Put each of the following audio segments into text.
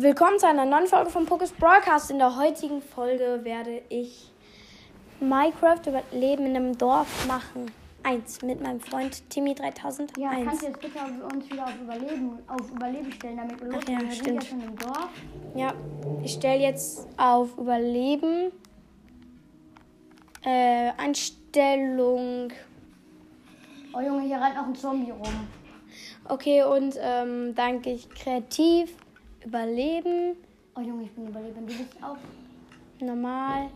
Willkommen zu einer neuen Folge vom Pokus Broadcast. In der heutigen Folge werde ich Minecraft Überleben in einem Dorf machen. Eins mit meinem Freund Timmy3001. Ja, kannst du jetzt bitte uns wieder auf Überleben, auf Überleben stellen, damit wir losgehen? ja, wir sind stimmt. ja schon im Dorf. Ja, ich stelle jetzt auf Überleben. Äh, Einstellung. Oh Junge, hier rennt noch ein Zombie rum. Okay, und ähm, dann gehe ich kreativ. Überleben. Oh Junge, ich bin Überleben. Du bist auch. Normal.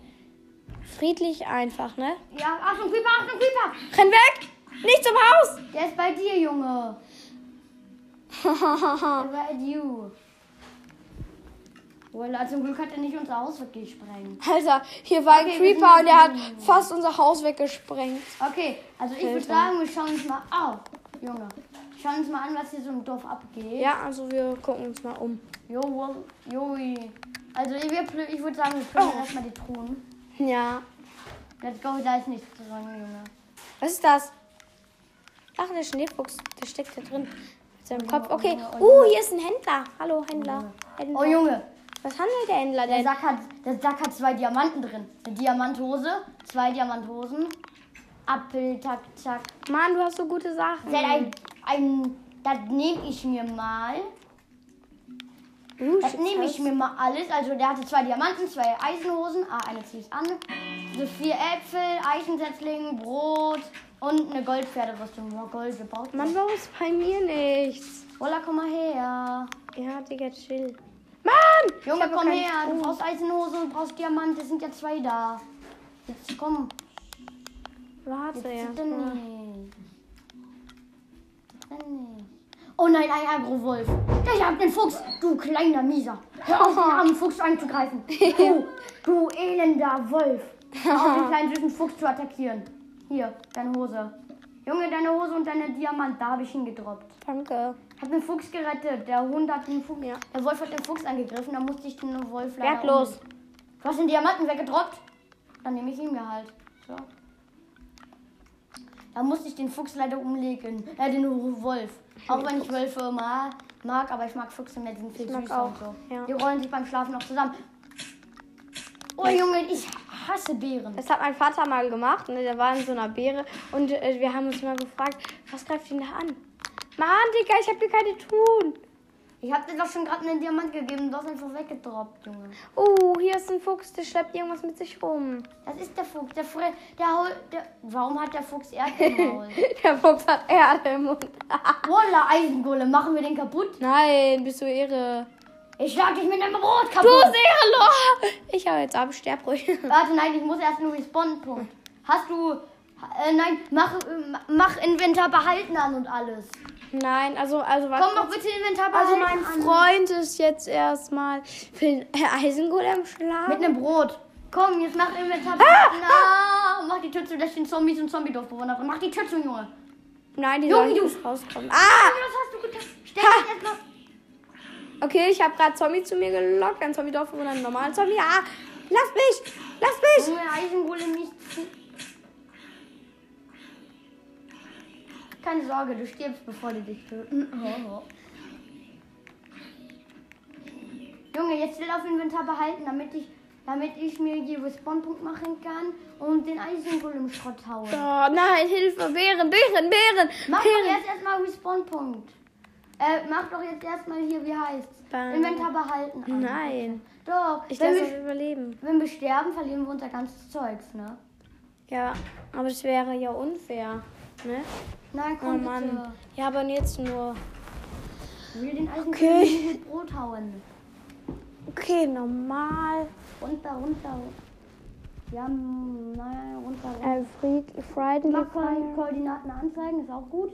Friedlich einfach, ne? Ja, Achtung, Creeper, Achtung, Creeper! Renn weg! Nicht zum Haus! Der ist bei dir, Junge. At you. Voila, zum Glück hat er nicht unser Haus weggesprengt. Alter, hier war ein Okay, wir Creeper und der hat fast unser Haus weggesprengt. Okay, also ich würde sagen, wir schauen uns mal. Au, Junge. Schauen uns mal an, was hier so im Dorf abgeht. Ja, also wir gucken uns mal um. Jo, Joi. Also ich, wir- würde sagen, wir plündern Oh. erstmal die Truhen. Ja. Let's go, da ist nichts dran, Junge. Was ist das? Ach, der Schneefuchs, der steckt da drin. Mit seinem Kopf. oh, Okay. oh, Uh, hier ist ein Händler. Hallo, Händler. Händler. Oh Junge, Was handelt der Händler der denn? Sack, hat, der Sack hat zwei Diamanten drin. Eine Diamanthose, zwei Diamanthosen. Apfel, tak, tak. Mann, du hast so gute Sachen. Der hat ein, ein, das nehme ich mir mal. Uh, Das nehme ich mir mal alles. Also der hatte zwei Diamanten, zwei Eisenhosen. Ah, eine ziehe ich an. So vier Äpfel, Eichensetzling, Brot und eine Goldpferderüstung. Oh, Gold gebaut. Mann, warum ist bei mir nichts? Voila, komm mal her. Ja, Digga, chill. Mann! Junge, komm her. Du Strom. brauchst Eisenhose und brauchst Diamant. Es sind ja zwei da. Jetzt komm. Warte, Jetzt ja. Bitte nicht. Oh nein, ein Agrowolf. Ich hab den Fuchs. Du kleiner Mieser. Hör auf, den armen Fuchs anzugreifen. Du, du elender Wolf. Hör auf, den kleinen süßen Fuchs zu attackieren. Hier, deine Hose. Junge, deine Hose und deine Diamant, da habe ich hingedroppt. Danke. Hab den Fuchs gerettet. Der Hund hat den Fuchs. Ja. Der Wolf hat den Fuchs angegriffen. Da musste ich den Wolf leider. Wertlos. um- Du hast den Diamanten weggedroppt? Dann nehme ich ihn mir halt. So. Da musste ich den Fuchs leider umlegen. Äh, den Wolf. Auch wenn ich Wölfe ma mag, aber ich mag Füchse mehr, die sind viel mag süßer auch, und so. ja. Die rollen sich beim Schlafen noch zusammen. Oh Junge, ich hasse Beeren. Das hat mein Vater mal gemacht. Ne? Der war in so einer Beere und äh, wir haben uns mal gefragt, was greift ihn da an? Mann, Digga, ich hab dir keine Tun. Ich hab dir doch schon gerade einen Diamant gegeben. Du hast einfach weggedroppt, Junge. Oh, hier ist ein Fuchs, der schleppt irgendwas mit sich rum. Das ist der Fuchs. Der, Fre der, Hol- der Warum hat der Fuchs Erde im Maul? Der Fuchs hat Erde im Mund. Voila, Eisengolem. Machen wir den kaputt? Nein, bist du irre. Ich schlag dich mit einem Brot Du kaputt. bist irre, Ich hau jetzt ab, sterb ruhig. Warte, nein, ich muss erst einen Respawn-Punkt. Hast du. Äh, nein, mach, äh, mach Inventar behalten an und alles. Nein, also, also warte. Komm doch bitte Inventar Also behalten mein an. Freund ist jetzt erstmal für den Eisengolem schlagen. Mit einem Brot. Komm, jetzt mach Inventar behalten. Ah, mach die Tür zu, lässt den Zombies und Zombie-Dorfbewohner drin. Mach die Tür zu, Junge. Nein, die Junge, sollen du- nicht rauskommen. Ah! Was hast du getan? Stell dich jetzt mal. Okay, ich habe gerade Zombie zu mir gelockt. Ein Zombie-Dorf und einen normalen Zombie. Ah! Lass mich! Lass mich! Junge, Eisengolem nicht. Keine Sorge, du stirbst, bevor die dich töten. Oh, oh. Junge, jetzt will auf Inventar behalten, damit ich, damit ich mir hier Respawn-Punkt machen kann und den Eisengolem Schrott haue. Oh nein, Hilfe! Bären, Bären, Bären! Mach doch Bären! jetzt erstmal Respawn-Punkt. Äh, mach doch jetzt erstmal hier, wie heißt's? Beim- Inventar behalten. an. Nein. Doch, Ich lasse wir, es überleben. wenn wir sterben, verlieren wir unser ganzes Zeugs, ne? Ja, aber das wäre ja unfair. Ne? Nein, Oh komm Mann. bitte. Ja, aber jetzt nur. Will den Eisengolem Okay. mit Brot hauen. Okay, normal. Runter, runter. Ja, nein, runter, runter. Äh, Fried, Friedly Mach. Koordinaten anzeigen, ist auch gut.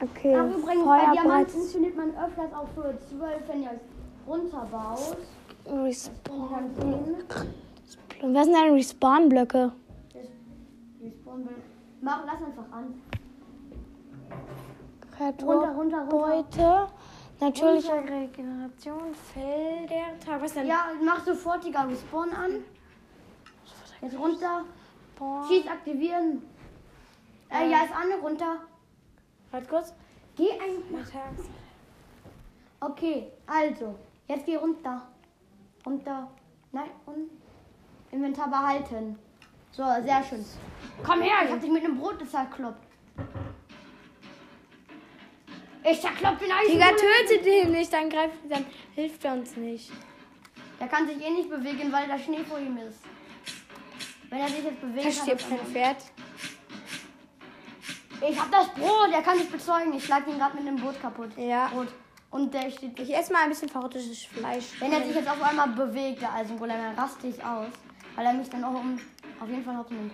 Okay, Ach, übrigens, bei Diamanten findet man öfters auch für 12, wenn ihr es runterbaut. Respawn. Was sind denn Respawn-Blöcke? Das Respawn Mach, lass einfach an. Runter, runter, runter. Beute, natürliche Regeneration, Felder, denn? Ja, mach sofortiger Respawn an. Jetzt runter. Boah. Schieß aktivieren. Äh, ja, ist an, runter. Warte kurz. Geh ein. Mittags. Okay, also. Jetzt geh runter. Runter. Nein, und Inventar behalten. So, sehr schön. Komm her, ich hab dich mit einem Brot zerkloppt. Ich zerklopp den Eisen. Digga, tötet den nicht, dann greift, dann hilft er uns nicht. Der kann sich eh nicht bewegen, weil da Schnee vor ihm ist. Wenn er sich jetzt bewegt, Da stirbt sein Pferd. Ich hab das Brot, der kann sich bezeugen. Ich schlag ihn gerade mit dem Brot kaputt. Ja. Brot. Und der steht. Ich esse mal ein bisschen verrottetes Fleisch. Wenn er sich jetzt auf einmal bewegt, der Eisengolem, dann raste ich aus. Weil er mich dann auch um, auf jeden Fall hops nimmt.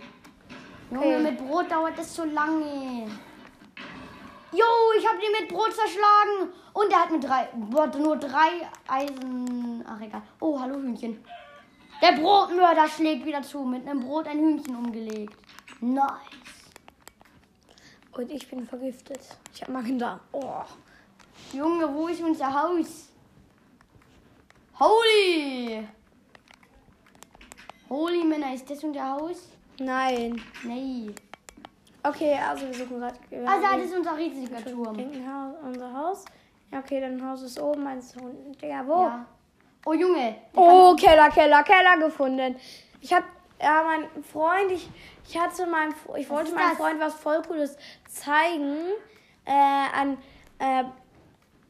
Junge, Okay. mit Brot dauert das so lange. Jo, ich hab den mit Brot zerschlagen. Und er hat mit drei, boah, nur drei Eisen. Ach egal. Oh, hallo Hühnchen. Der Brotmörder schlägt wieder zu. Mit einem Brot ein Hühnchen umgelegt. Nice. Und ich bin vergiftet. Ich habe Magen-Darm. Oh. Junge, wo ist unser Haus? Holy! Holy Männer, ist das unser Haus? Nein. Nee. Okay, also wir suchen gerade. Also, das ist unser riesiger Turm. Haus, unser Haus. Ja, okay, dein Haus ist oben, meins ist unten. Digga, wo? Ja. Oh, Junge. Oh, Keller, Keller, Keller gefunden. Ich hab, ja, mein Freund, ich, ich hatte meinem, ich wollte meinem? Freund was voll Cooles zeigen. Äh, an, äh,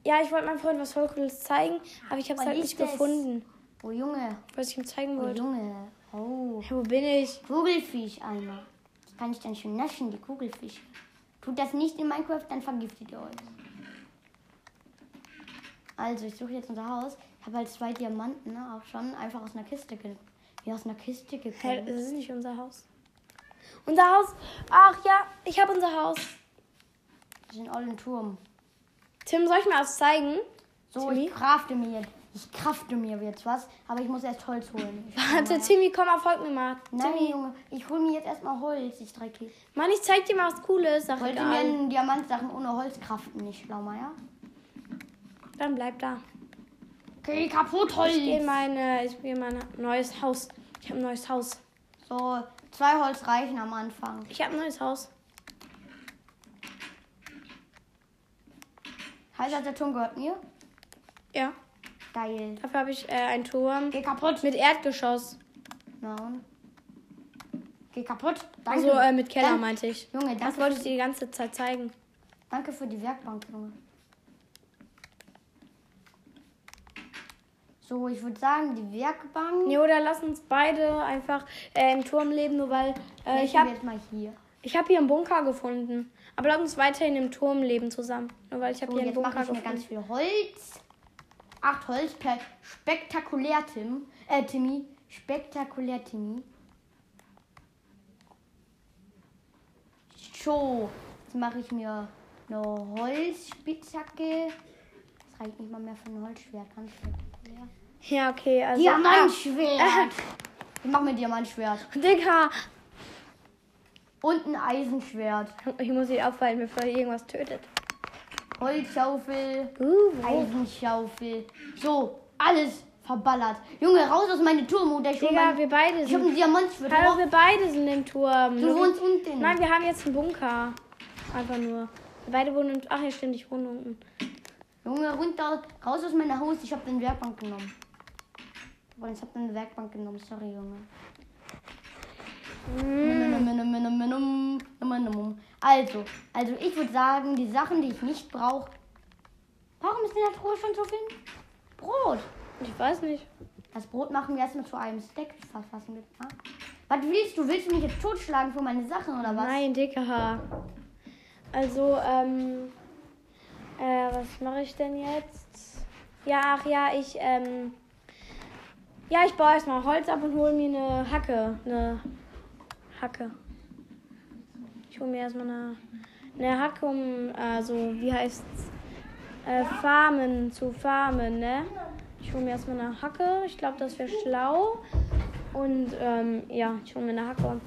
ja, ich wollte meinem Freund was voll Cooles zeigen, aber ich habe es Was halt nicht das? gefunden, Oh, Junge. was ich ihm zeigen Oh, wollte. Junge. Oh. Hey, wo bin ich? Kugelfisch-Eimer. Das kann ich dann schön naschen, die Kugelfische. Tut das nicht in Minecraft, dann vergiftet ihr euch. Also, ich suche jetzt unser Haus. Ich habe halt zwei Diamanten, ne, auch schon einfach aus einer Kiste ge wie aus einer Kiste Hä, gekommen. das ist nicht unser Haus. Unser Haus. Ach ja, ich habe unser Haus. Wir sind all im Turm. Tim, soll ich mir was zeigen? So, Timmy? ich krafte mir jetzt. Ich krafte mir jetzt was, aber ich muss erst Holz holen. Warte, Timmy, komm mal, folg mir mal. Nein, Timmy. Junge, ich hole mir jetzt erstmal Holz, ich drei Keks. Mann, ich zeig dir mal was Cooles. Sag Wollte mir einen Diamantsachen ohne Holz kraften, nicht schlau, ja? Dann bleib da. Okay, kaputt Holz. Ich in meine, ich in mein neues Haus. Ich habe ein neues Haus. So, zwei Holz reichen am Anfang. Ich habe ein neues Haus. Heißt das, der Turm gehört mir? Ja. Geil. Dafür habe ich äh, einen Turm Geh kaputt. mit Erdgeschoss. Und? Geh kaputt. Danke. Also äh, mit Keller Dank- meinte ich. Junge, Das danke, wollte ich dir die ganze Zeit zeigen. danke für die Werkbank, Junge. So, ich würde sagen, die Werkbank. Nee, oder lass uns beide einfach äh, im Turm leben, nur weil äh, ich habe jetzt mal hier. ich hab hier einen Bunker gefunden. Aber lass uns weiterhin im Turm leben zusammen. Nur weil ich habe So, hier einen jetzt mache Bunker ich mir ganz viel Holz. Acht Holz per spektakulär, Tim. Äh, Timmy. Spektakulär, Timmy. So, jetzt mache ich mir eine Holzspitzhacke. Das reicht nicht mal mehr für ein Holzschwert. Ganz spektakulär. Ja, okay. Also, Diamantschwert. Ich mache mir Diamantschwert. Digga. Und ein Eisenschwert. Ich muss ihn aufhalten, bevor irgendwas tötet. Holzschaufel. Uh? Eisenschaufel. So, alles verballert. Junge, raus aus meinem Turm oder ich Digga, mein, wir beide Ich hab sind. ein Diamantschwert. Hallo, wir beide sind im Turm. Du wohnst unten. Nein, wir haben jetzt einen Bunker. Einfach nur. Wir beide wohnen im. Ach ja, stimmt, ich wohne unten. Junge, runter, raus aus meiner Haus. Ich hab den Werkbank genommen. Ich hab den Werkbank genommen. Sorry, Junge. Also, also ich würde sagen, die Sachen, die ich nicht brauche. Warum ist in der Truhe schon so viel Brot? Ich weiß nicht. Das Brot machen wir erstmal zu einem verfassen. Mit, ah. Was willst du? Willst du mich jetzt totschlagen für meine Sachen oder was? Nein, Dicker. Also, ähm. Äh, was mache ich denn jetzt? Ja, ach ja, ich, ähm. Ja, ich baue erstmal Holz ab und hole mir eine Hacke. Eine Hacke. Ich hole mir erstmal eine, eine Hacke, um, also, wie heißt's? Äh, Farmen, zu farmen, ne? Ich hole mir erstmal eine Hacke. Ich glaube, das wäre schlau. Und, ähm, ja, ich hole mir eine Hacke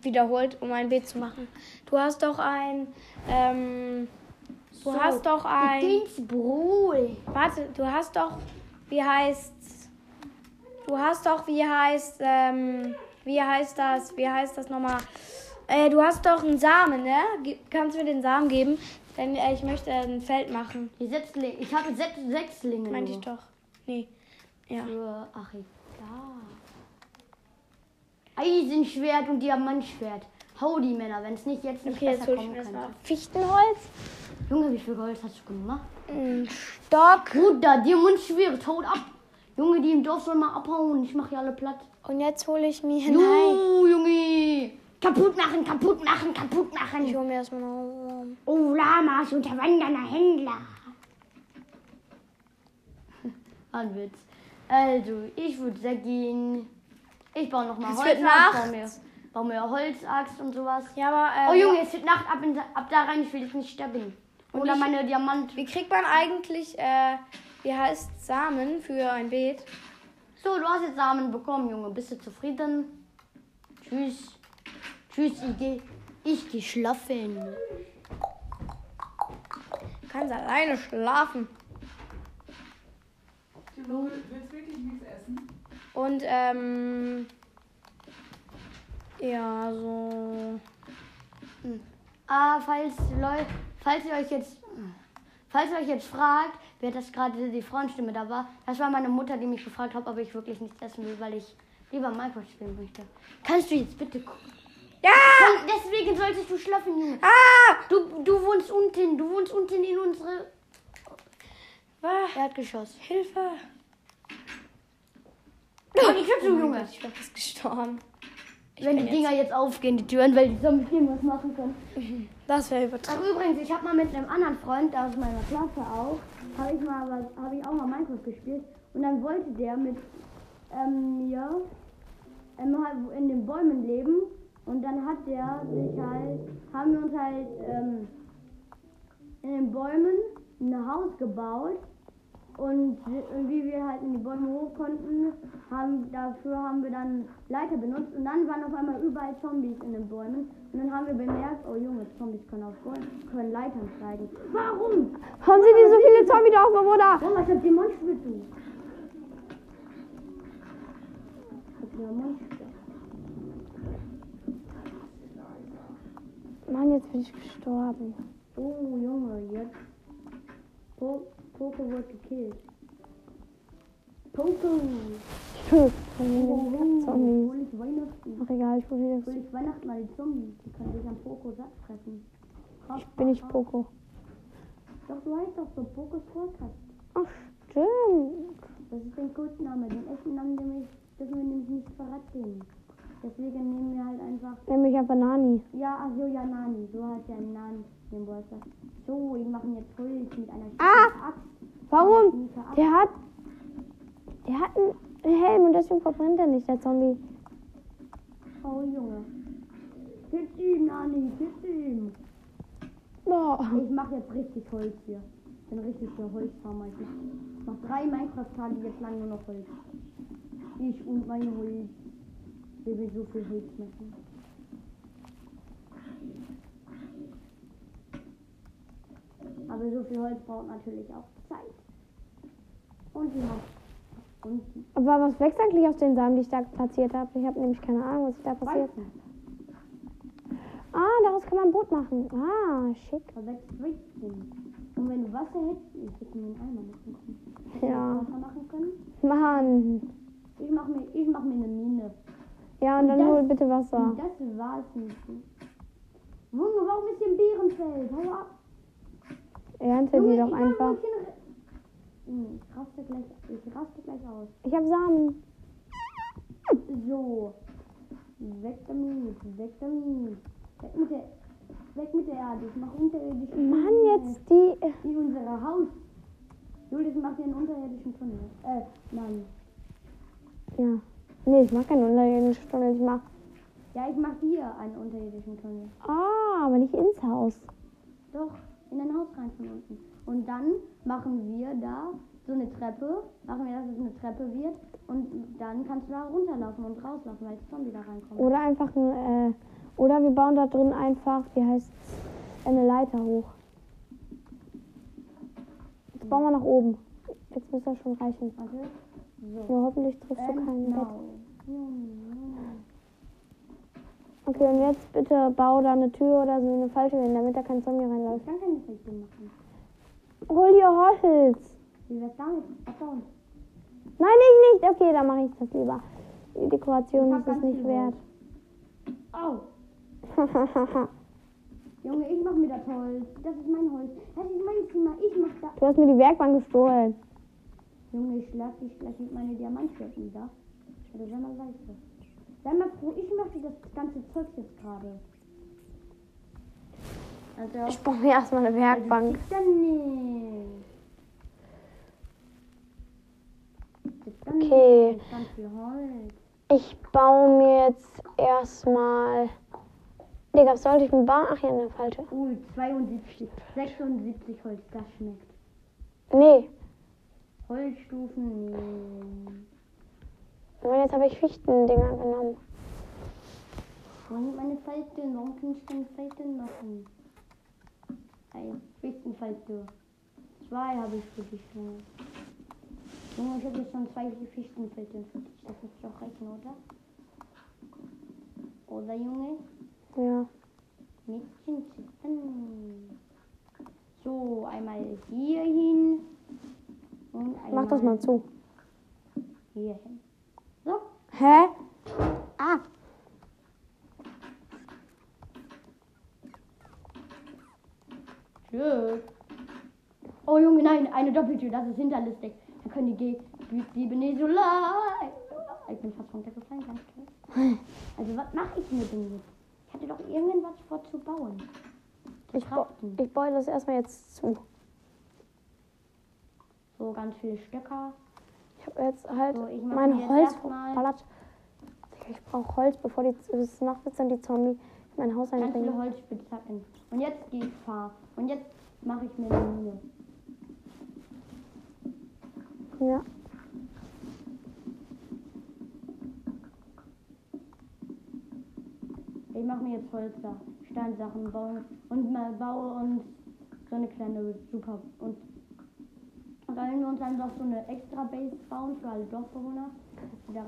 wiederholt, um ein Beet zu machen. Du hast doch ein, ähm, du hast doch ein, Dings Brot. warte, du hast doch, wie heißt, du hast doch, wie heißt, ähm, wie heißt das, wie heißt das nochmal? Äh, du hast doch einen Samen, ne? Kannst du mir den Samen geben? Denn äh, ich möchte ein Feld machen. Die Setzlinge. Ich habe sechs Sechslinge. Meinte ich doch. Nee. Ja. Für, ach egal. Eisenschwert und Diamantschwert. Hau die Männer, wenn es nicht jetzt nicht Okay, jetzt besser hol ich kommen könnte. Fichtenholz. Junge, wie viel Gold hast du gemacht? Ein Stock. Bruder, Diamantschwert, haut ab. Junge, die im Dorf soll mal abhauen. Ich mach hier alle platt. Und jetzt hole ich mir. Nein. Jo, Junge. Kaputt machen, kaputt machen, kaputt Ich machen. hole mir erstmal noch. Oh, Lamas, unterwandernder Händler. Ein Witz. Also, ich würde sagen, ich baue noch mal Es Holz wird Nacht. Baue mir, baue mir Holzaxt und sowas. Ja, aber. Äh, Oh Junge, es wird Nacht, ab, in, ab da rein, ich will jetzt nicht sterben. Oder ich- meine Diamant. Wie kriegt man eigentlich, äh, wie heißt Samen für ein Beet? So, du hast jetzt Samen bekommen, Junge. Bist du zufrieden? Tschüss. Tschüss, ich geh, ich geh schlafen. Du kannst alleine schlafen. Du willst wirklich nichts essen? Und, ähm. Ja, so. Ah, falls, Leu falls ihr euch jetzt, falls ihr euch jetzt fragt, wer das gerade die Frauenstimme da war, das war meine Mutter, die mich gefragt hat, ob ich wirklich nichts essen will, weil ich lieber Minecraft spielen möchte. Kannst du jetzt bitte gucken? Ja! Deswegen solltest du schlafen, Junge. Ah! Du, du wohnst unten, du wohnst unten in unsere Was? Erdgeschoss. Hilfe! Oh, die Tür zu, mein Junge. Ich bin fast gestorben. Ich Wenn die Dinger jetzt aufgehen, die Türen, weil die Zombies irgendwas machen können. Das wäre übertrieben. Ach übrigens, ich habe mal mit einem anderen Freund aus meiner Klasse auch, habe ich mal was, habe ich auch mal Minecraft gespielt. Und dann wollte der mit ähm, mir ähm, in den Bäumen leben. Und dann hat der sich halt, haben wir uns halt ähm, in den Bäumen ein Haus gebaut und wie wir halt in die Bäume hoch konnten, haben, dafür haben wir dann Leiter benutzt und dann waren auf einmal überall Zombies in den Bäumen und dann haben wir bemerkt, oh Junge, Zombies können auf Bäumen, können Leitern steigen. Warum? Haben Sie die so viele Zombies drauf, Bruder? Warum, was hat? Was Dämon spürt? Mann, jetzt bin ich gestorben. Oh Junge, jetzt. Po Poco wird gekillt. Poco! Tschüss. Zombies. hol. Ach egal, ich probiere Hol das. ich Weihnachten mal die Zombies. Die können sich am Poco satt fressen. Ich bin nicht Poco. Doch, du heißt doch so Pocos Podcast. Ach, stimmt. Das ist dein Codename. Den echten Namen nämlich, dürfen wir nämlich nicht verraten. Deswegen nehmen wir halt einfach. Nenn mich einfach Nani. Ja, ach so, ja, Nani. So heißt ja ein Nani. Den Bolster. So, wir machen jetzt Holz mit einer Ah! Axt. Warum? Der hat. Der hat einen Helm und deswegen verbrennt er nicht, der Zombie. Oh, Junge. Kiss ihm, Nani, kiss ihm. Boah. Ich mache jetzt richtig Holz hier. Ich bin richtig der Holzfarmer. Ich mach, mach drei Minecraft-Tage jetzt lang nur noch Holz. Ich und mein Holz. Wir will so viel Holz machen. Aber so viel Holz braucht natürlich auch Zeit. Und die. Und Aber was wächst eigentlich aus den Samen, die ich da platziert habe? Ich habe nämlich keine Ahnung, was da passiert. Ah, daraus kann man ein Boot machen. Ah, schick. Da wächst Weizen. Und wenn du Wasser hättest, ich hätte mir einen Eimer machen können. Ja. ich Wasser machen können? Mann. Ich mach mir, ich mach mir eine Mine. Ja, und dann Das- hol bitte Wasser. Das war's nicht. Junge, warum ist hier ein Bärenfeld? Hau ab. Ernte Junge, die doch einfach. Junge, Ich raste gleich, ich raste gleich aus. Ich habe Samen. So. Weg damit, weg damit. Weg mit der, weg mit der Erde. Ich mach unterirdische Mann, Tunnel. jetzt die. Wie unser Haus. Julius macht hier einen unterirdischen Tunnel. Äh, nein. Ja. Nee, ich mag keinen unterirdischen Tunnel. Ich mach. Ja, ich mach hier einen unterirdischen Tunnel. Ah, aber nicht ins Haus. Doch, in ein Haus rein von unten. Und dann machen wir da so eine Treppe, machen wir, dass es eine Treppe wird. Und dann kannst du da runterlaufen und rauslaufen, weil das Zombie da reinkommt. Oder einfach ein. Äh, oder wir bauen da drin einfach, wie heißt eine Leiter hoch. Jetzt bauen wir nach oben. Jetzt muss das schon reichen. Warte. So. Nur hoffentlich triffst du keinen Bett. Okay, und jetzt bitte bau da eine Tür oder so eine Falltür hin, damit da kein Zombie Ich reinläuft. kann keine Fläche machen. Hol dir Holz. Wie wär's damit? Abbauen. Nein, ich nicht. Okay, dann mache ich das lieber. Die Dekoration Ich ist es nicht wert. Au. Junge, ich mach mir das Holz. Das ist mein Holz. Das ist mein Zimmer. Ich mach das. du hast mir die Werkbank gestohlen. Junge, ich schlag dich gleich mit meinen Diamantschwerten nieder. Oder sei mal leise. Sei mal froh, ich möchte das ganze Zeug jetzt gerade. Also, Ich brauche mir erstmal eine Werkbank. Nicht. Das dann Okay. Ich baue mir jetzt erstmal. Digga, was sollte ich mir bauen? Ach ja, eine falsche. Ui, 72, 76 Holz, das schmeckt. Nee. Holzstufen, nee. Und jetzt habe ich Fichtendinger genommen. Und meine Falten, warum kann ich keine Falten machen? Ein Fichtenfalte. Zwei habe ich für dich, Junge. Junge, ich habe jetzt schon zwei Fichtenfalten für dich. Das muss doch reichen, oder? Oder, Junge? Ja. Mädchen zittern. So, einmal hier hin. Und einmal Mach das mal zu. hier hin. Hä? Ah. tschüss. Oh Junge, nein, eine Doppeltür, das ist hinterlistig. Dann können die Diebe nicht so leid. Ich bin fast runtergefallen, ganz toll. Also was mache ich mir denn jetzt? Ich hatte doch irgendwas vor zu bauen. Ich, ba ich baue das erstmal jetzt zu. So ganz viele Stöcker. Ich habe jetzt halt So, ich mein Holz verballert. Ich brauche Holz, bevor die macht jetzt dann die Zombie in mein Haus Ganz viele einbringen. Holzspitzhacken. Und jetzt gehe ich fahr. Und jetzt mache ich mir eine Mine. Ja. Ich mache mir jetzt Holzer, Steinsachen bauen und mal baue uns so eine kleine Super und sollen wir uns einfach so eine extra Base bauen für alle Dorfbewohner?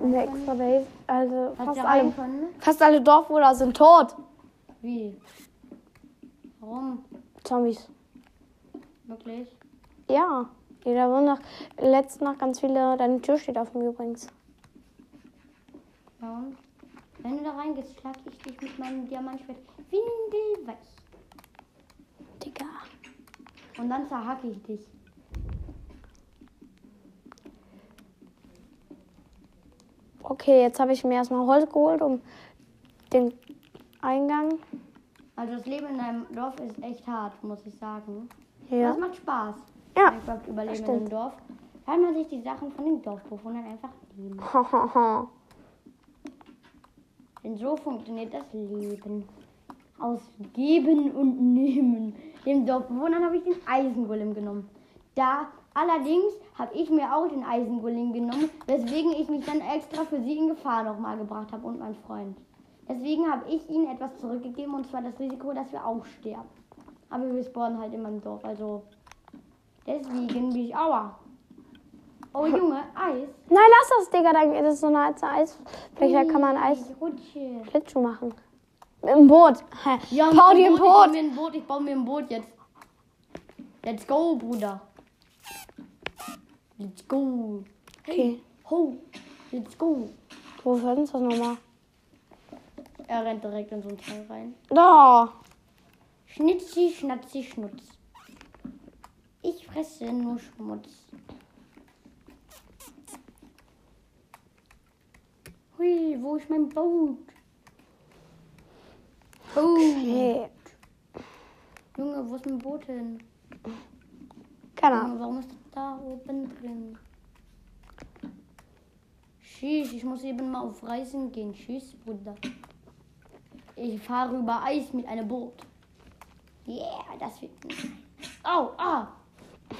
Eine extra Base. Also fast alle, fast alle Dorfbewohner sind tot. Wie? Warum? Zombies. Wirklich? Ja. Jeder wurden nach letzte Nacht ganz viele. Deine Tür steht mir übrigens. Ja und? Wenn du da reingehst, schlag ich dich mit meinem Diamantschwert windelweich. Digga. Und dann zerhacke ich dich. Okay, jetzt habe ich mir erstmal Holz geholt, um den Eingang. Also das Leben in einem Dorf ist echt hart, muss ich sagen. Ja. Das macht Spaß. Ja, Einfach überleben in stimmt. einem Dorf. Weil man sich die Sachen von den Dorfbewohnern einfach nehmen. Denn so funktioniert das Leben. Aus Geben und Nehmen. Den Dorfbewohnern habe ich den Eisengolem genommen. Da allerdings habe ich mir auch den Eisengolem genommen, weswegen ich mich dann extra für sie in Gefahr nochmal gebracht habe und mein Freund. Deswegen habe ich ihnen etwas zurückgegeben und zwar das Risiko, dass wir auch sterben. Aber wir spawnen halt in meinem Dorf, also deswegen bin ich aua. Oh Junge, Eis. Nein, lass das, Digga. Dann das ist so eine alte Eisfläche. Da kann man Eis rutsche. Schlittschuh machen. Im Boot. Hä? Ja, Bau dir ein Ich baue Boot. mir ein Boot. Ich baue mir ein Boot jetzt. Let's go, Bruder. Let's go. Okay. Ho. Let's go. Wo ist das nochmal? Er rennt direkt in so ein Teil rein. Da. Schnitzi, schnatzi, schnutz. Ich fresse nur Schmutz. Hui, wo ist mein Boot? Boot. Okay. Junge, wo ist mein Boot hin? Keine Ahnung. Warum ist das da oben drin? Tschüss, ich muss eben mal auf Reisen gehen. Tschüss, Bruder. Ich fahre über Eis mit einem Boot. Yeah, das wird. Au, ah,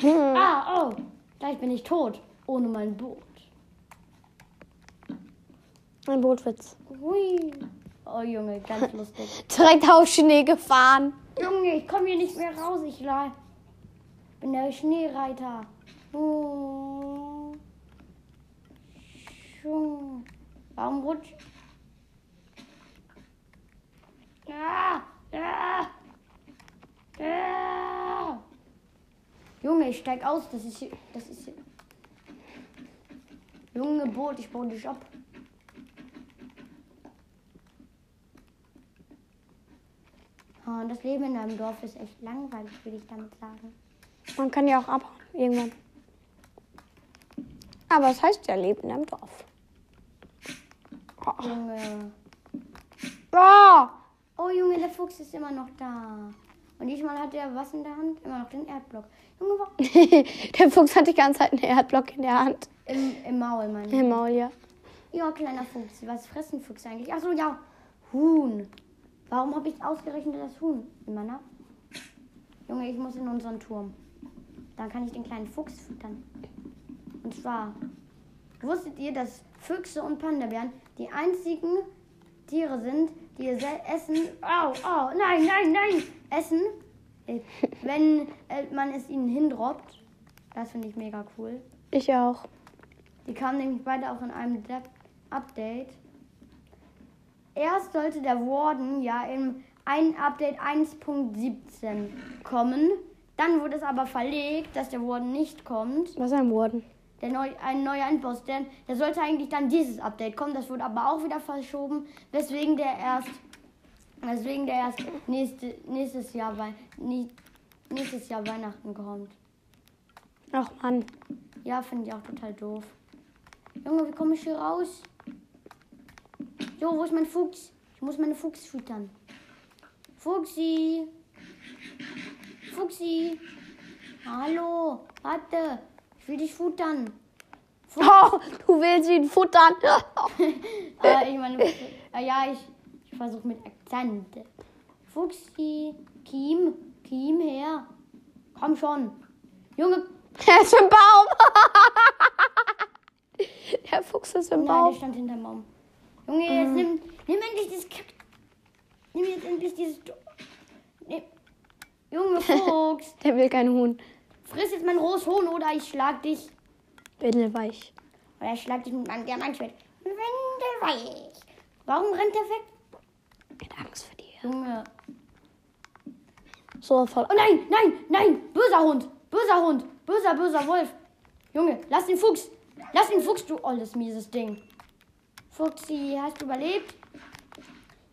ah, oh. Gleich bin ich tot. Ohne mein Boot. Ein Bootwitz. Hui. Oh, Junge, ganz lustig. Direkt auf Schnee gefahren. Junge, ich komme hier nicht mehr raus. Ich bin der Schneereiter. Schon. Warum rutscht? Ah, ah, ah. Junge, ich steig aus. Das ist hier, das ist hier. Junge Boot, ich baue dich ab. Ah, das Leben in einem Dorf ist echt langweilig, würde ich damit sagen. Man kann ja auch abhauen, irgendwann. Aber es heißt ja Leben im Dorf. Junge. Oh! Oh Junge, der Fuchs ist immer noch da. Und diesmal hat er was in der Hand? Immer noch den Erdblock. Junge, warum? der Fuchs hat die ganze Zeit einen Erdblock in der Hand. Im, Im Maul, meine ich. Im Maul, ja. Ja, kleiner Fuchs. Was fressen Füchse eigentlich? Achso, ja. Huhn. Warum habe ich ausgerechnet das Huhn in meiner? Junge, ich muss in unseren Turm. Dann kann ich den kleinen Fuchs füttern. Und zwar, wusstet ihr, dass Füchse und Panda-Bären die einzigen Tiere sind, die ihr essen. Au, au, nein, nein, nein! Essen, äh, wenn äh, man es ihnen hindroppt. Das finde ich mega cool. Ich auch. Die kamen nämlich beide auch in einem De Update. Erst sollte der Warden ja im ein Update 1.17 kommen. Dann wurde es aber verlegt, dass der Warden nicht kommt. Was ist ein Warden? Der neu, ein neuer Endboss, der, der sollte eigentlich dann dieses Update kommen. Das wurde aber auch wieder verschoben, weswegen der erst, weswegen der erst nächste, nächstes Jahr nächstes Jahr Weihnachten kommt. Ach Mann. Ja, finde ich auch total doof. Junge, wie komme ich hier raus? Jo, wo ist mein Fuchs? Ich muss meine Fuchs füttern. Fuchsi. Fuchsi. Hallo, warte. Ich will dich futtern. Oh, du willst ihn futtern. Äh, ich meine, äh, ja, ich, ich versuche mit Akzent. Fuchsi. Kim. Kim her. Komm schon. Junge, er ist im Baum. der Fuchs ist im Nein, der Baum. stand hinterm Baum. Junge, jetzt nimm, nimm endlich dieses Kack. Nimm jetzt endlich dieses. Nimm. Junge Fuchs, Der will kein Huhn. Friss jetzt mein rohes Huhn oder ich schlag dich. Windelweich. Oder ich schlag dich mit meinem Diamantschwert. Windelweich. Warum rennt der weg? Mit Angst vor dir. Junge. So voll. Oh nein, nein, nein. Böser Hund. Böser Hund. Böser, böser Wolf. Junge, lass den Fuchs. Lass den Fuchs, du olles, mieses Ding. Fuchsi, hast du überlebt?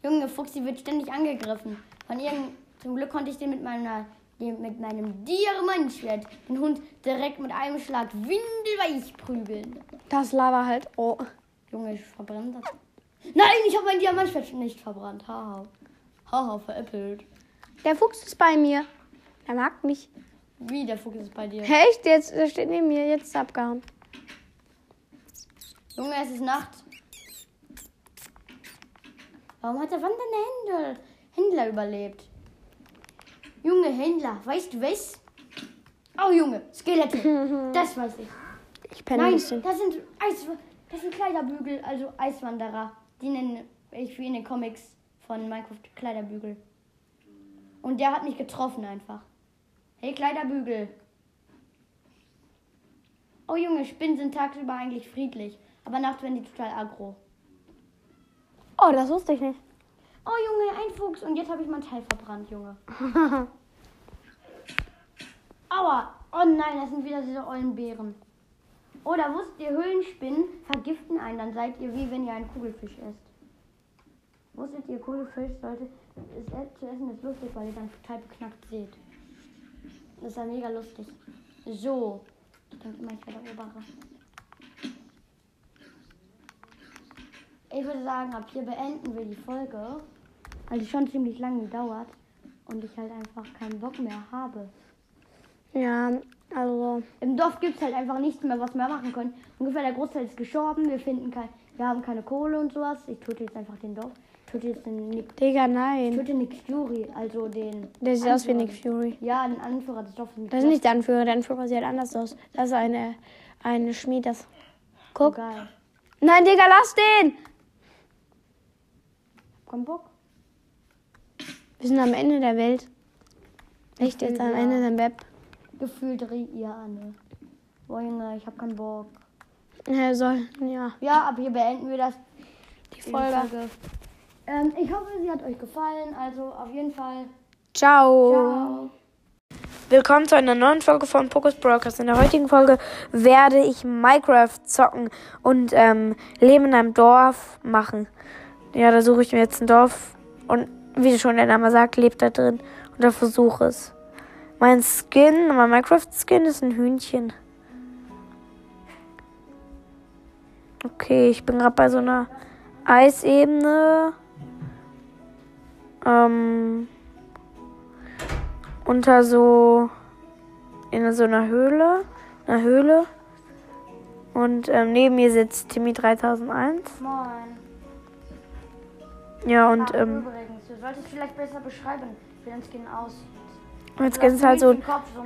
Junge, Fuchsi wird ständig angegriffen. Von irgend... Zum Glück konnte ich den mit meiner den, mit meinem Diamantschwert den Hund direkt mit einem Schlag windelweich prügeln. Das Lava halt. Oh. Junge, ich verbrenne das. Nein, ich habe mein Diamantschwert nicht verbrannt. Haha. Haha, veräppelt. Der Fuchs ist bei mir. Er mag mich. Wie, der Fuchs ist bei dir? Echt? Jetzt der steht neben mir. Jetzt ist er abgehauen. Junge, es ist Nacht. Warum hat der wandernde Händler, Händler überlebt? Junge Händler, weißt du was? Oh Junge, Skelette. Das weiß ich. Ich penne ein Nein, bisschen. das sind Eis, das sind Kleiderbügel, also Eiswanderer. Die nennen ich wie in den Comics von Minecraft Kleiderbügel. Und der hat mich getroffen einfach. Hey Kleiderbügel. Oh Junge, Spinnen sind tagsüber eigentlich friedlich, aber nachts werden die total aggro. Oh, das wusste ich nicht. Oh Junge, ein Fuchs und jetzt habe ich mein Teil verbrannt, Junge. Aua. Oh nein, das sind wieder diese ollen Beeren. Oder wusstet ihr, Höhlenspinnen vergiften einen, dann seid ihr wie wenn ihr einen Kugelfisch esst. Wusstet ihr, Kugelfisch sollte es e- zu essen ist lustig, weil ihr dann total beknackt seht. Das ist ja mega lustig. So. Ich denke immer, ich werde Obere. Ich würde sagen, ab hier beenden wir die Folge. Weil die schon ziemlich lange dauert. Und ich halt einfach keinen Bock mehr habe. Ja, also. Im Dorf gibt es halt einfach nichts mehr, was wir machen können. Ungefähr der Großteil ist gestorben. Wir finden kein, wir haben keine Kohle und sowas. Ich töte jetzt einfach den Dorf. Ich töte jetzt den Nick. Digga, Ich nein. töte Nick Fury, also den. Der sieht aus wie. Nick Fury. Ja, den Anführer des Dorfes. Das ist nicht der Anführer. Der Anführer sieht anders aus. Das ist eine, eine Schmied. Das. Guck. Geil. Nein, Digga, lass den! Komm, Bock. Wir sind am Ende der Welt. Echt jetzt am Ja. Ende der Web. Gefühlt dreht ihr an. Boah, Junge, ich hab keinen Bock. Er soll, ja, Ja, ab hier beenden wir das. die die Folge. Ähm, ich hoffe, sie hat euch gefallen. Also auf jeden Fall. Ciao. Ciao. willkommen zu einer neuen Folge von Pokus Brokers. In der heutigen Folge werde ich Minecraft zocken und ähm, Leben in einem Dorf machen. Ja, da suche ich mir jetzt ein Dorf und wie schon der Name sagt, lebt da drin und da versuche es. Mein Skin, mein Minecraft-Skin ist ein Hühnchen. Okay, ich bin gerade bei so einer Eisebene. Ähm, unter so in so einer Höhle, einer Höhle. Und ähm, neben mir sitzt Timmy 3001. Moin. Ja, und Ach, ähm, übrigens, du solltest vielleicht besser beschreiben, wie dein Skin aussieht. gibt hast es halt so ein,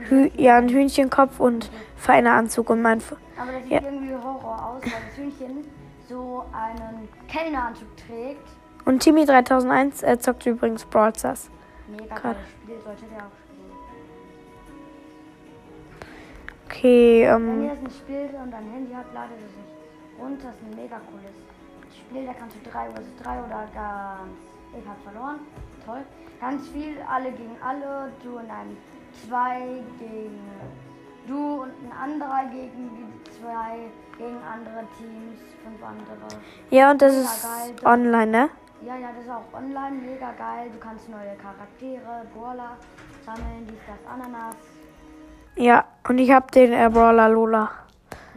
Hü ja, ein Hühnchenkopf und feiner Anzug und mein. F Aber das sieht Ja. irgendwie Horror aus, weil das Hühnchen so einen Kellneranzug trägt. Und Timmy 3001 äh, zockt übrigens Brawl Stars. Mega geiles Spiel, solltet ihr auch spielen. Okay, Wenn ähm, ihr das nicht spielt und ein Handy habt, ladet es nicht runter. Das ist ein mega cooles Spiel. Da kannst du 3 vs 3 oder ganz. Ich hab verloren. Toll. Ganz viel, alle gegen alle. Du in einem 2 gegen. Du und ein anderer gegen die zwei, gegen andere Teams, fünf andere. ja, und das ist geil. online, ne? Ja, ja, das ist auch online mega geil. Du kannst neue Charaktere, Brawler sammeln, dies, das, Ananas. Ja, und ich hab den äh, Brawler Lola.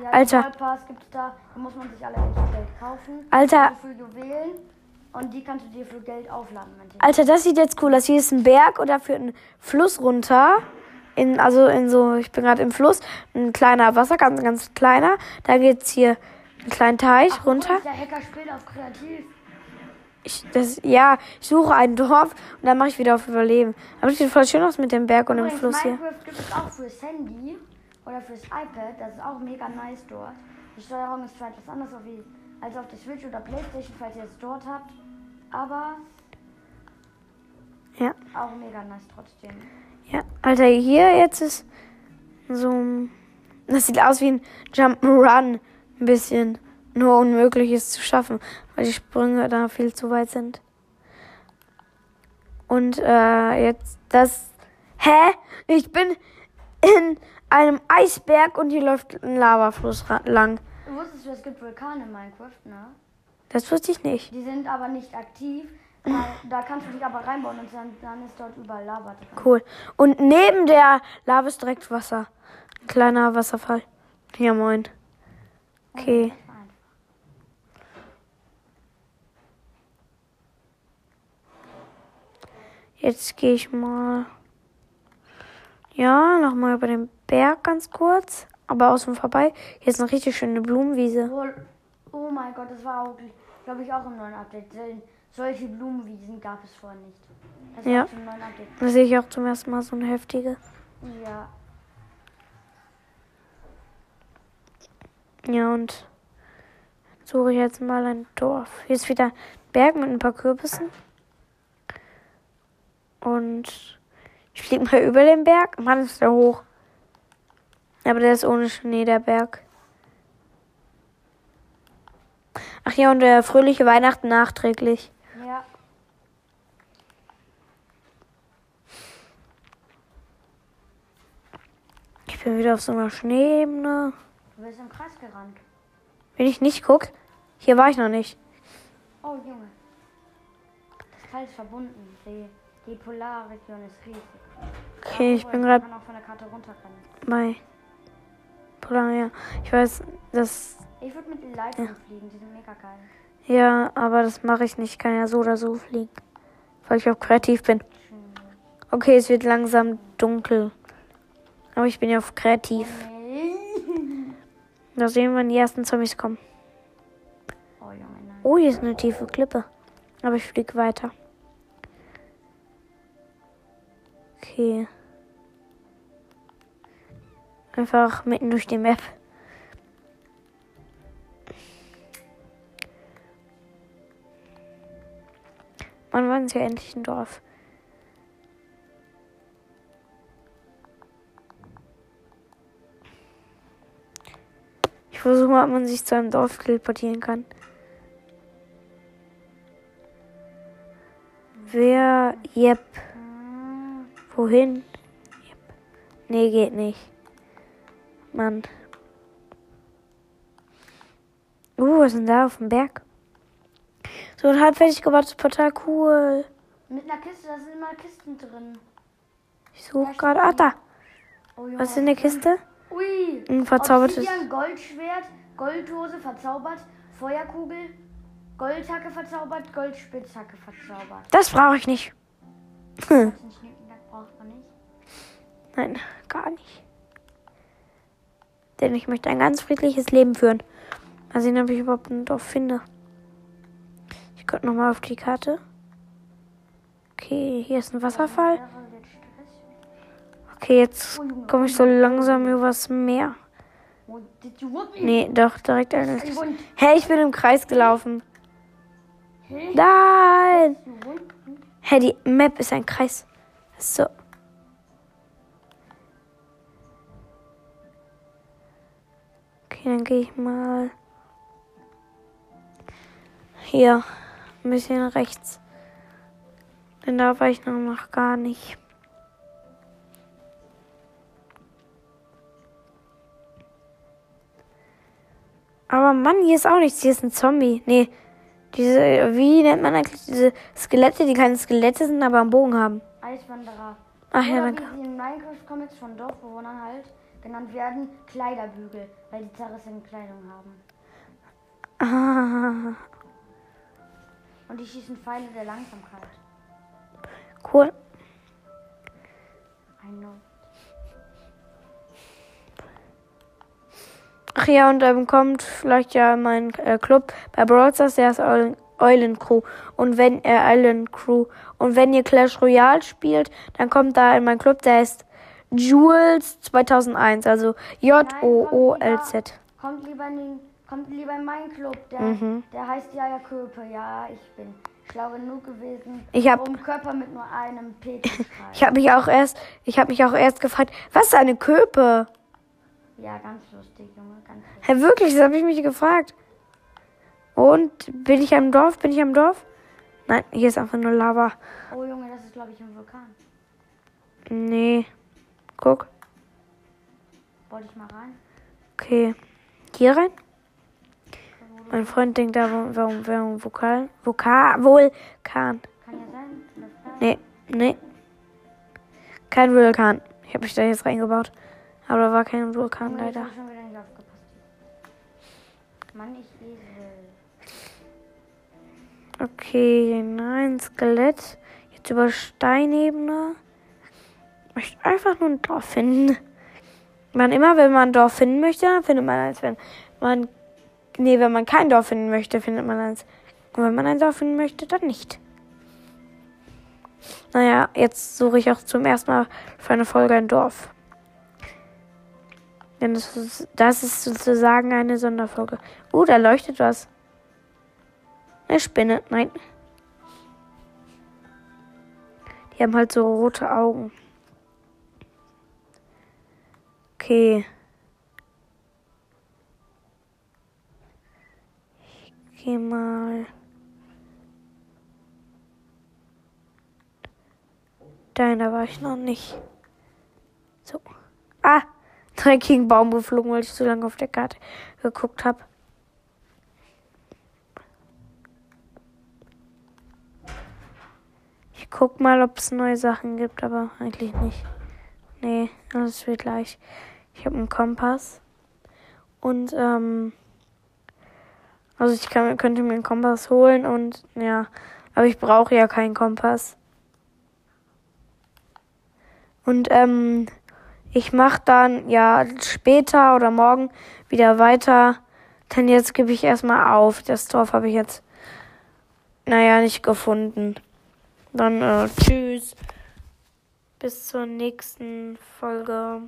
Ja, Alter. Pass gibt es da. Die muss man sich für Geld kaufen. Alter. Für Juwelen. Und die kannst du dir für Geld aufladen. Alter, das sieht jetzt cool aus. Hier ist ein Berg und da führt ein Fluss runter. In, also in so, ich bin gerade im Fluss, ein kleiner Wasser, ganz, ganz kleiner. Da geht's hier einen kleinen Teich Ach, runter. Der Hacker spielt auf kreativ. Ich, das, ja, ich suche ein Dorf und dann mache ich wieder auf Überleben. Aber das sieht voll schön aus mit dem Berg und dem Fluss hier. Minecraft gibt es auch fürs Handy oder fürs iPad. Das ist auch mega nice dort. Die Steuerung ist zwar etwas anders als auf der Switch oder Playstation, falls ihr es dort habt. Aber Ja, auch mega nice trotzdem. ja. Alter, hier jetzt ist so ein, das sieht aus wie ein Jump'n'Run. Ein bisschen. Nur unmöglich ist zu schaffen, weil die Sprünge da viel zu weit sind. Und äh, jetzt das. Hä? Ich bin in einem Eisberg und hier läuft ein Lavafluss lang. Du wusstest, du, es gibt Vulkane in Minecraft, ne? Das wusste ich nicht. Die sind aber nicht aktiv. Da kannst du dich aber reinbauen und dann, dann ist dort überall Lava drin. Cool. Und neben der Lava ist direkt Wasser. Ein kleiner Wasserfall. Ja, moin. Okay. Jetzt gehe ich mal. Ja, nochmal über den Berg ganz kurz. Aber außen vorbei. Hier ist eine richtig schöne Blumenwiese. Oh, oh mein Gott, das war auch, glaube ich, auch im neuen Update. Solche Blumenwiesen gab es vorher nicht. Das Ja. Da sehe ich auch zum ersten Mal so eine heftige. Ja. Ja, und suche ich jetzt mal ein Dorf. Hier ist wieder ein Berg mit ein paar Kürbissen. Und ich fliege mal über den Berg. Mann, ist der hoch. Aber der ist ohne Schnee, der Berg. Ach ja, und der fröhliche Weihnachten nachträglich. Ja. Ich bin wieder auf so einer Schneeebene. Du bist im Kreis gerannt. Wenn ich nicht guck, hier war ich noch nicht. Oh, Junge. Das Teil ist verbunden. Die, die Polarregion ist riesig. Okay, ich Obwohl, bin gerade kann Polaria. Ich weiß, das Ich würde mit den Leitungen fliegen. Die sind mega geil. Ja, aber das mache ich nicht. Ich kann ja so oder so fliegen. Weil ich auch kreativ bin. Okay, es wird langsam dunkel. Aber ich bin ja auf kreativ. Da sehen wir, wenn die ersten Zombies kommen. Oh. Oh, hier ist eine tiefe Klippe. Aber ich fliege weiter. Okay. Einfach mitten durch die Map. Wann waren sie endlich ein Dorf? Ich versuche mal, ob man sich zu einem Dorf teleportieren kann. Wer? Yep. Wohin? Yep. Nee, geht nicht. Mann. Uh, was ist denn da auf dem Berg? So ein halb fertig gebautes Portal, cool. Mit einer Kiste, da sind immer Kisten drin. Ich suche gerade. Ah, da. Oh, Junge, Was ist in der Kiste? Ui. Ein verzaubertes. Obsidian, Goldschwert, Goldhose verzaubert, Feuerkugel, Goldhacke verzaubert, Goldspitzhacke verzaubert. Das brauche ich nicht. Hm. Das braucht man nicht. Nein, gar nicht. Denn ich möchte ein ganz friedliches Leben führen. Mal sehen, ob ich überhaupt ein Dorf finde. Ich gucke nochmal auf die Karte. Okay, hier ist ein Wasserfall. Okay, jetzt komme ich so langsam übers Meer. Nee, doch, direkt eine. You want, Hey, ich bin im Kreis gelaufen. Nein! Hey, die Map ist ein Kreis. So. Okay, dann gehe ich mal hier ein bisschen rechts. Denn da war ich noch, gar nicht. Aber Mann, hier ist auch nichts. Hier ist ein Zombie. Nee. Diese, wie nennt man eigentlich diese Skelette, die keine Skelette sind, aber einen Bogen haben? Eiswanderer. Ach ja, Oder danke. wie sie in Minecraft-Comics von Dorfbewohnern halt genannt werden, Kleiderbügel, weil die zerrissene Kleidung haben. Ah, Und die schießen Pfeile der Langsamkeit. cool. I know. Ach ja, und dann kommt vielleicht ja mein äh, Club bei Brawl Stars, der ist Eulen, Eulen Crew. Und wenn er Island Crew. Und wenn ihr Clash Royale spielt, dann kommt da in mein Club, der ist Jules 2001, also J-O-O-L-Z. Kommt lieber in den, kommt lieber in meinen Club. Der, Mhm. der heißt Jaja Köpe. Ja, ich bin schlau genug gewesen, Ich hab- um Körper mit nur einem P. Ich habe mich auch erst, ich habe mich auch erst gefragt, was ist eine Köpe? ja, ganz lustig, Junge, ganz lustig. Hä, wirklich, das habe ich mich gefragt. Und bin ich am Dorf? Bin ich am Dorf? Nein, hier ist einfach nur Lava. Oh Junge, das ist glaube ich ein Vulkan. Nee. Guck. Wollte ich mal rein? Okay. Hier rein? Mein Freund denkt da, warum ein Vokal? Vokal? Vulkan. Kann ja sein. Nee, nee. Kein Vulkan. Ich habe mich da jetzt reingebaut. Aber da war kein Vulkan jetzt leider. ich schon wieder nicht aufgepasst. Mann, ich. Okay, nein, Skelett. Jetzt über Steinebene. Möchte einfach nur ein Dorf finden. Man immer, wenn man ein Dorf finden möchte, dann findet man eins. Wenn man, nee, wenn man kein Dorf finden möchte, findet man eins. Und wenn man ein Dorf finden möchte, dann nicht. Naja, jetzt suche ich auch zum ersten Mal für eine Folge ein Dorf. Denn das ist, das ist sozusagen eine Sonderfolge. Uh, da leuchtet was. Eine Spinne, nein. Die haben halt so rote Augen. Okay. Ich geh mal. Nein, da war ich noch nicht. So. Ah! Einen Baum geflogen, weil ich so lange auf der Karte geguckt habe. Ich guck mal, ob es neue Sachen gibt, aber eigentlich nicht. Nee, alles wird gleich. Ich habe einen Kompass. Und, ähm. Also ich kann, könnte mir einen Kompass holen und ja. Aber ich brauche ja keinen Kompass. Und, ähm. Ich mache dann ja später oder morgen wieder weiter. Denn jetzt gebe ich erstmal auf. Das Dorf habe ich jetzt, naja, nicht gefunden. Dann äh, tschüss. Bis zur nächsten Folge.